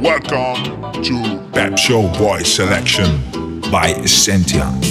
Welcome to Pep Show Boy Selection by Essentia.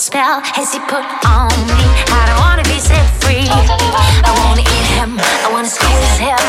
spell has he put on me? I don't wanna be set free. I wanna eat him, I wanna squeeze him.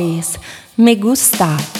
Show Boys. Me gusta.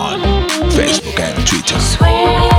on Facebook and Twitter.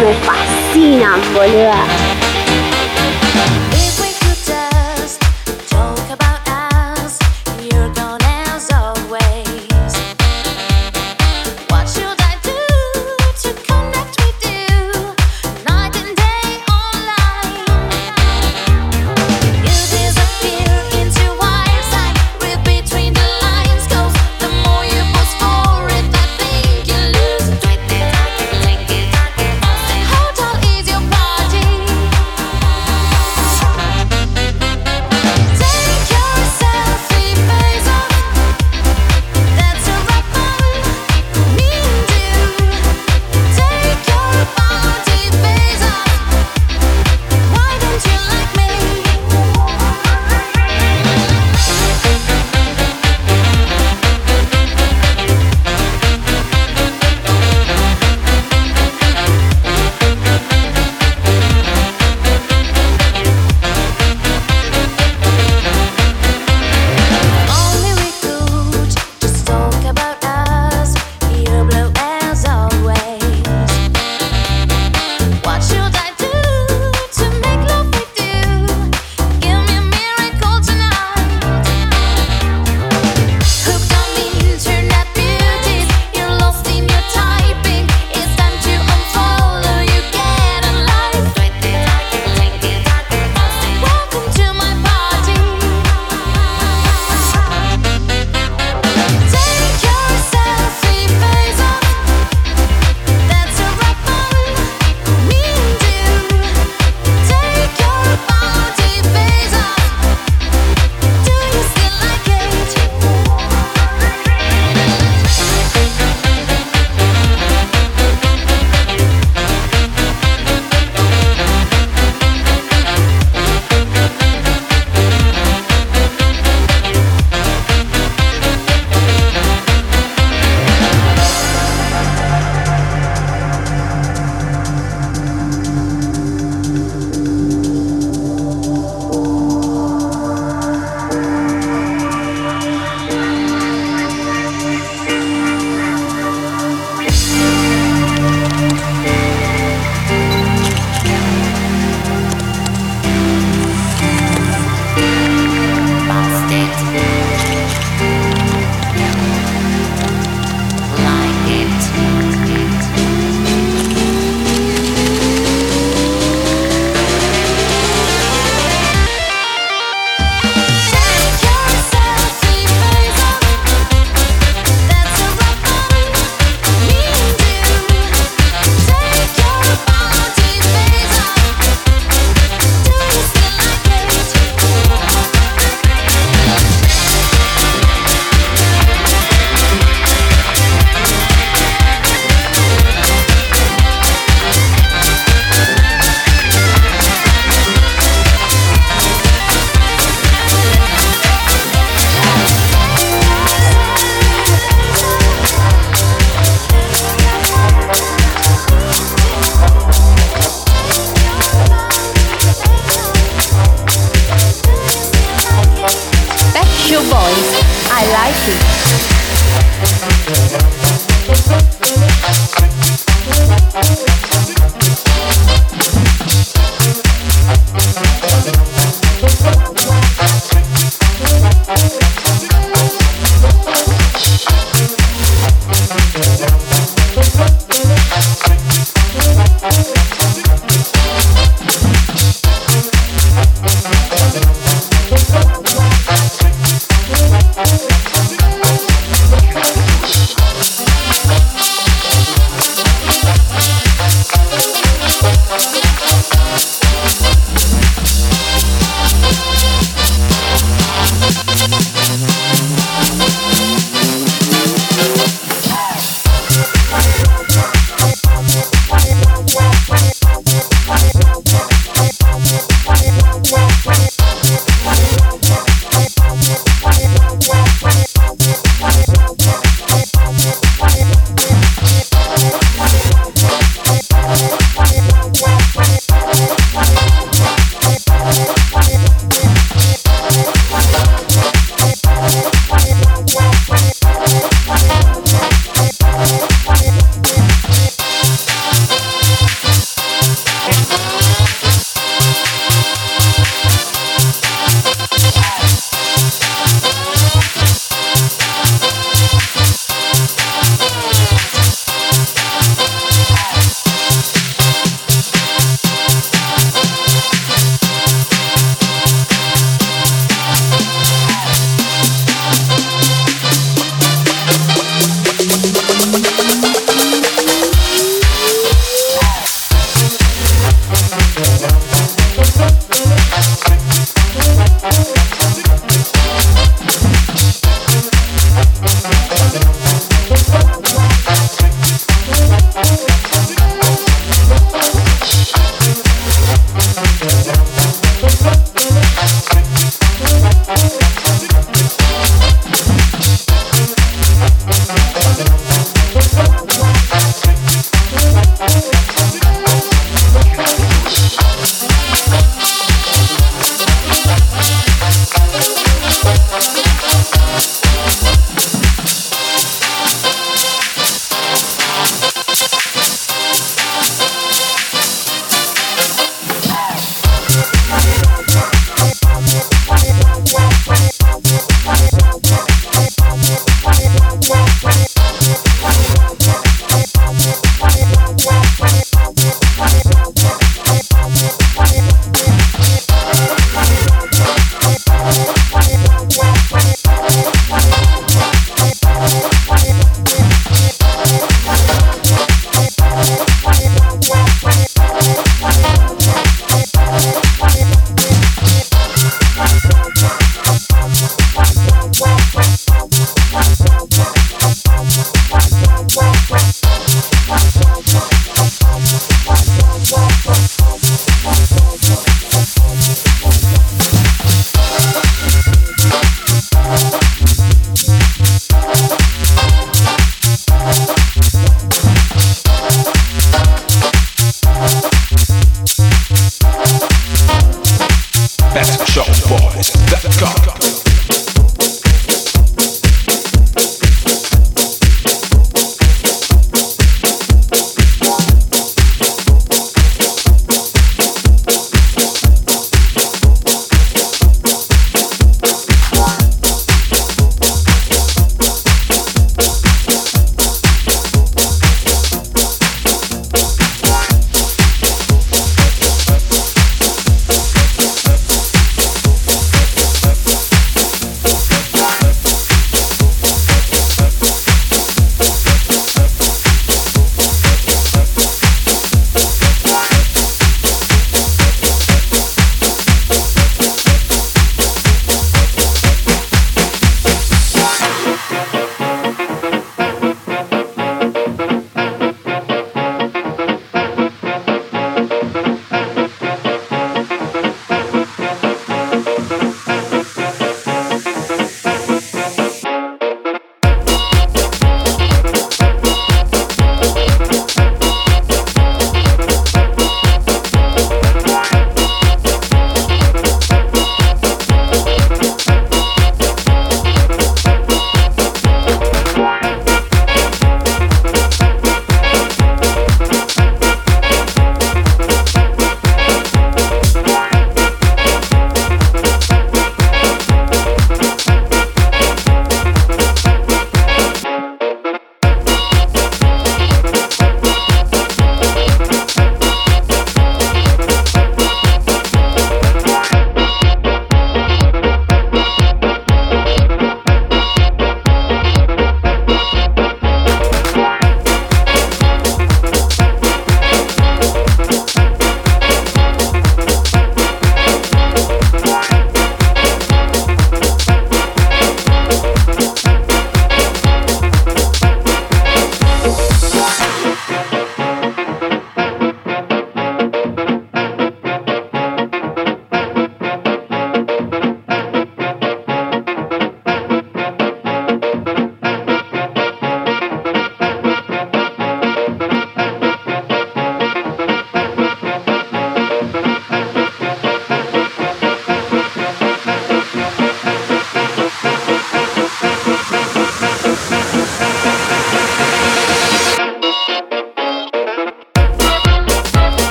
me fascinan, boluda.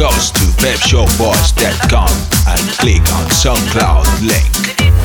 Goes to pepshowboys.com and click on SoundCloud link.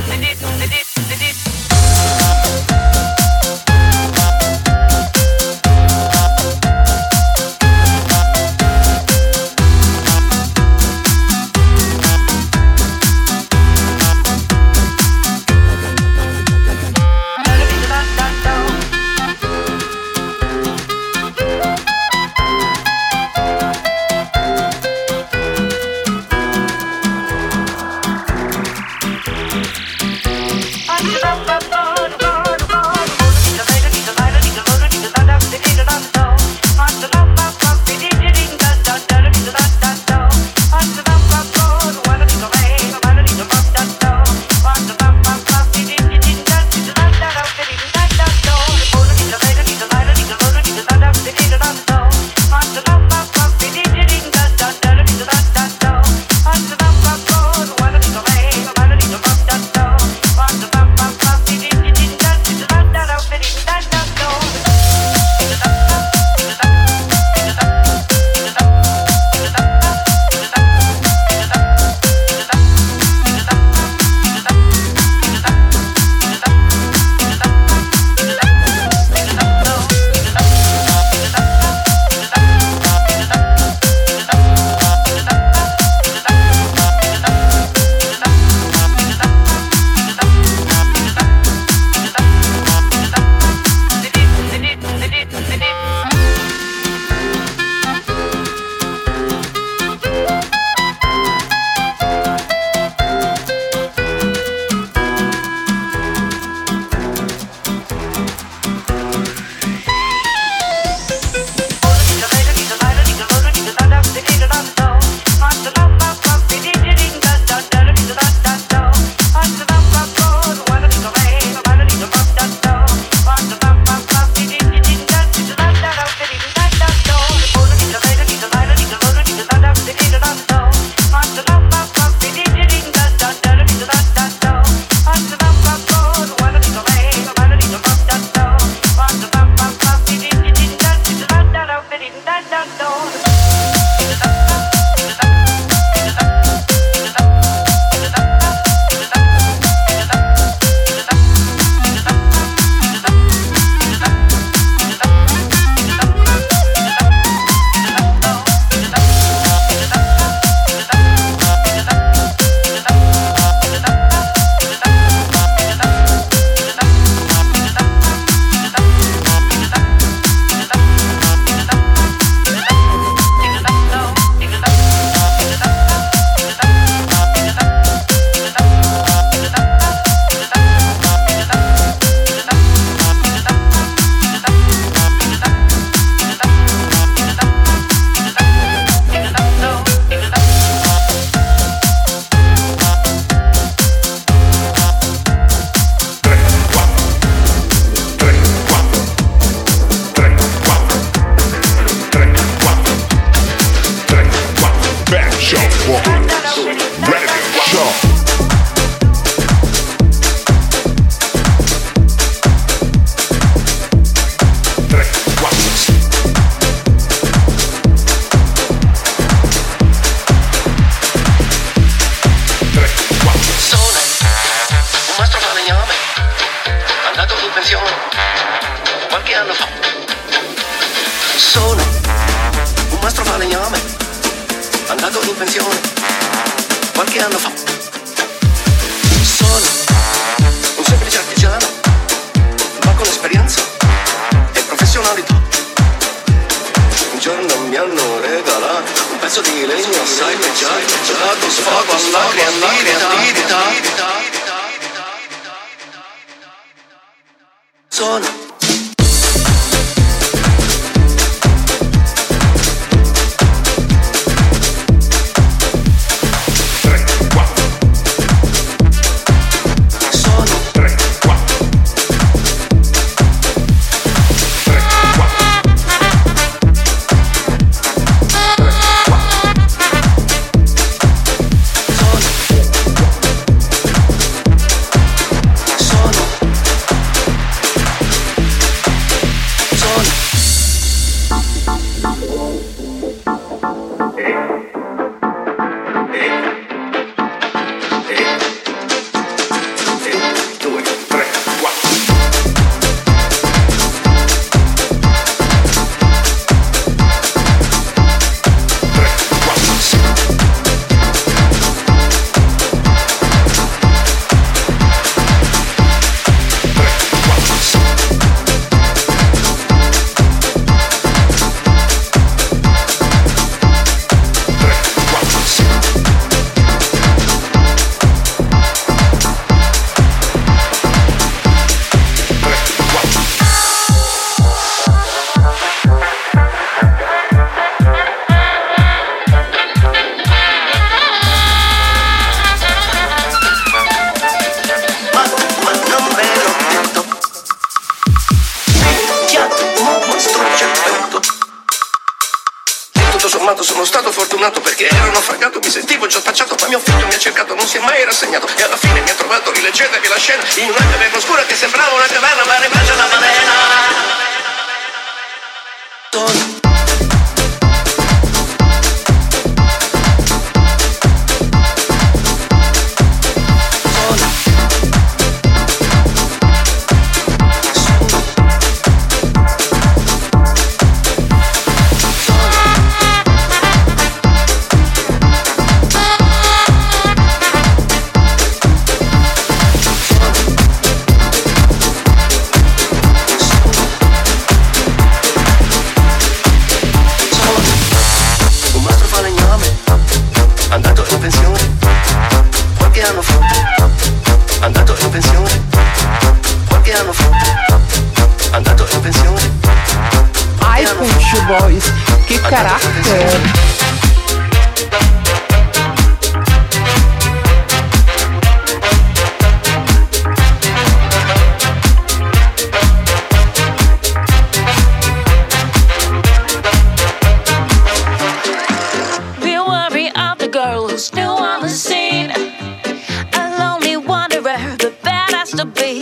Badass to beat.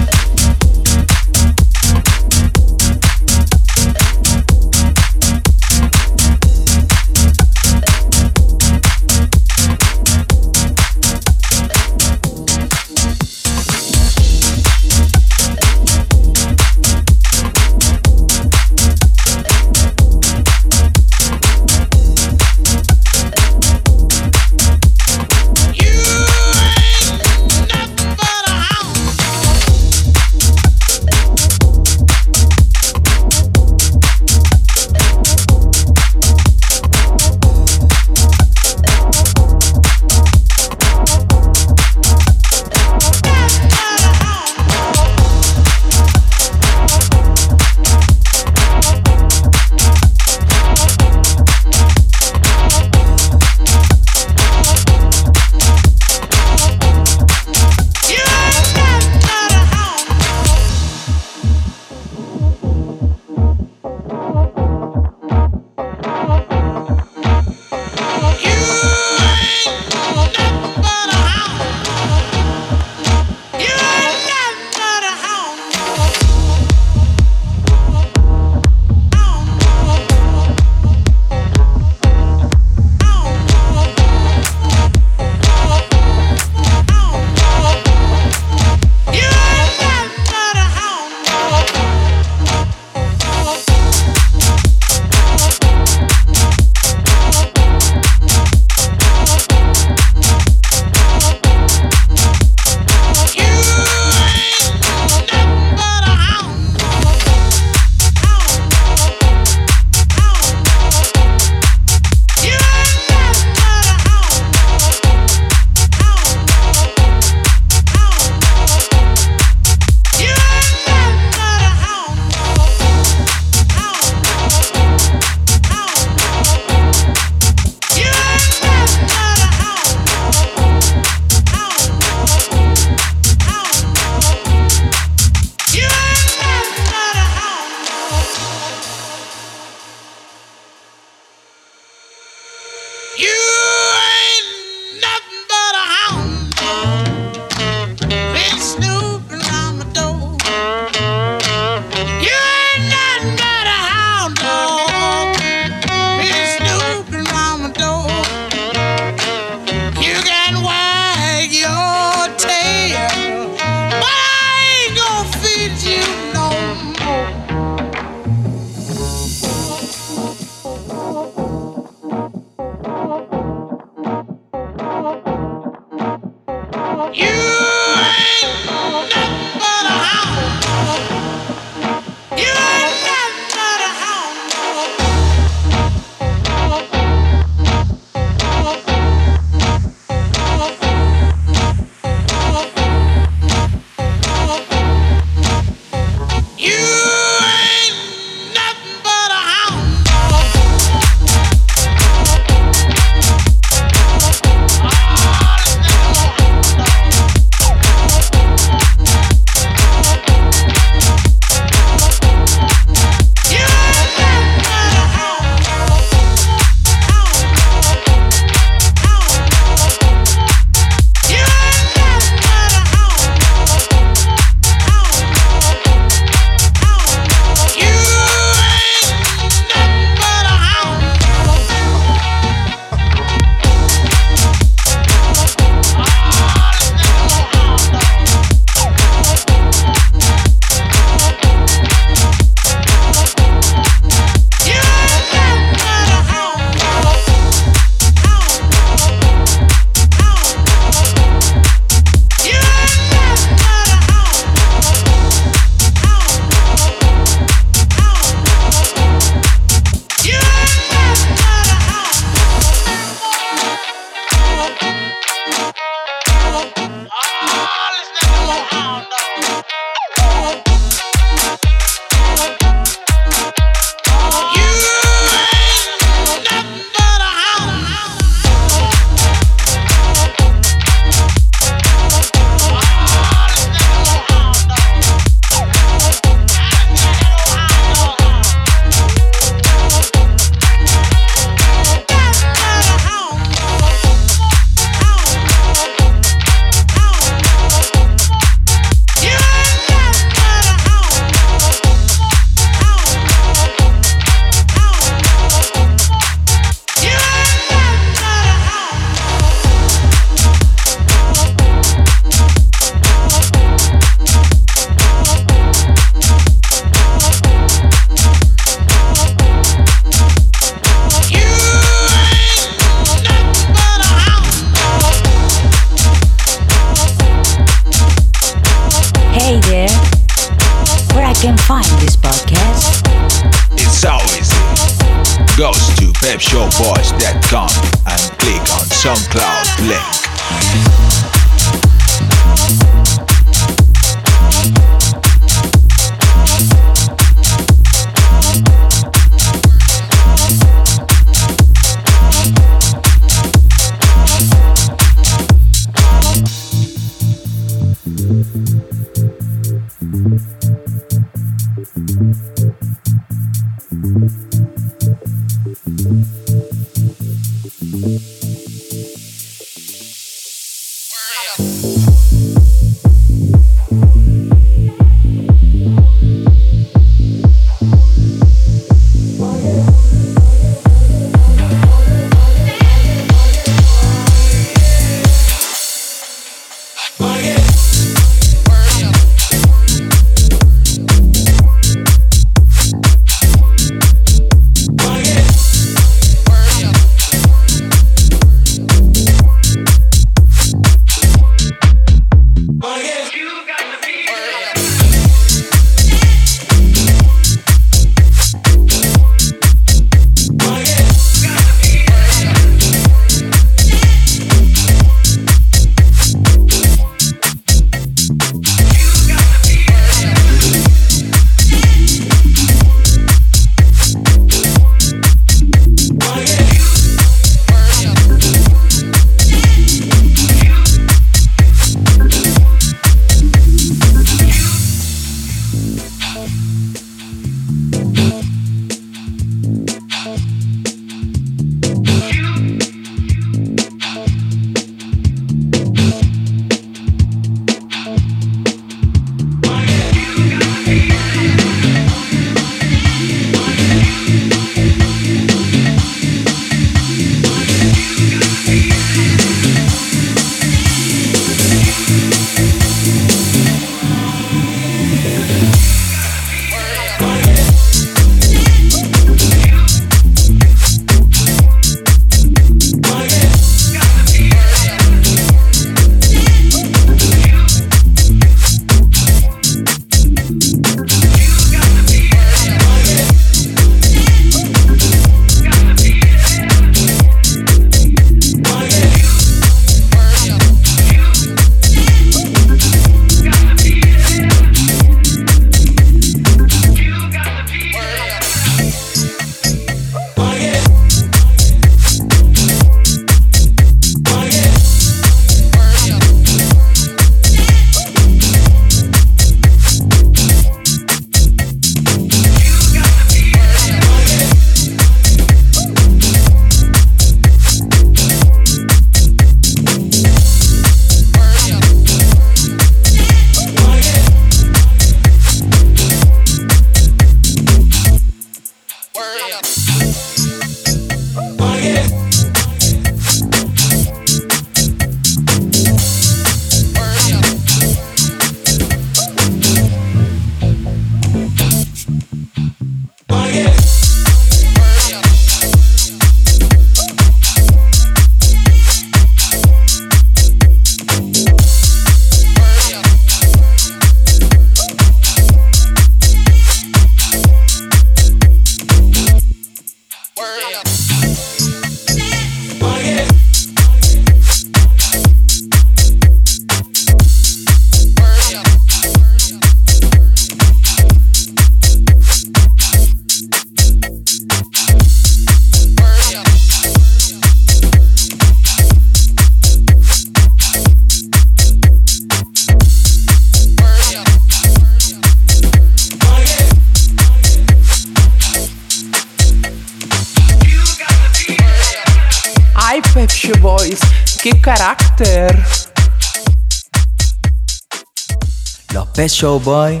Pet Show Boy.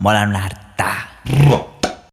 Mola Nart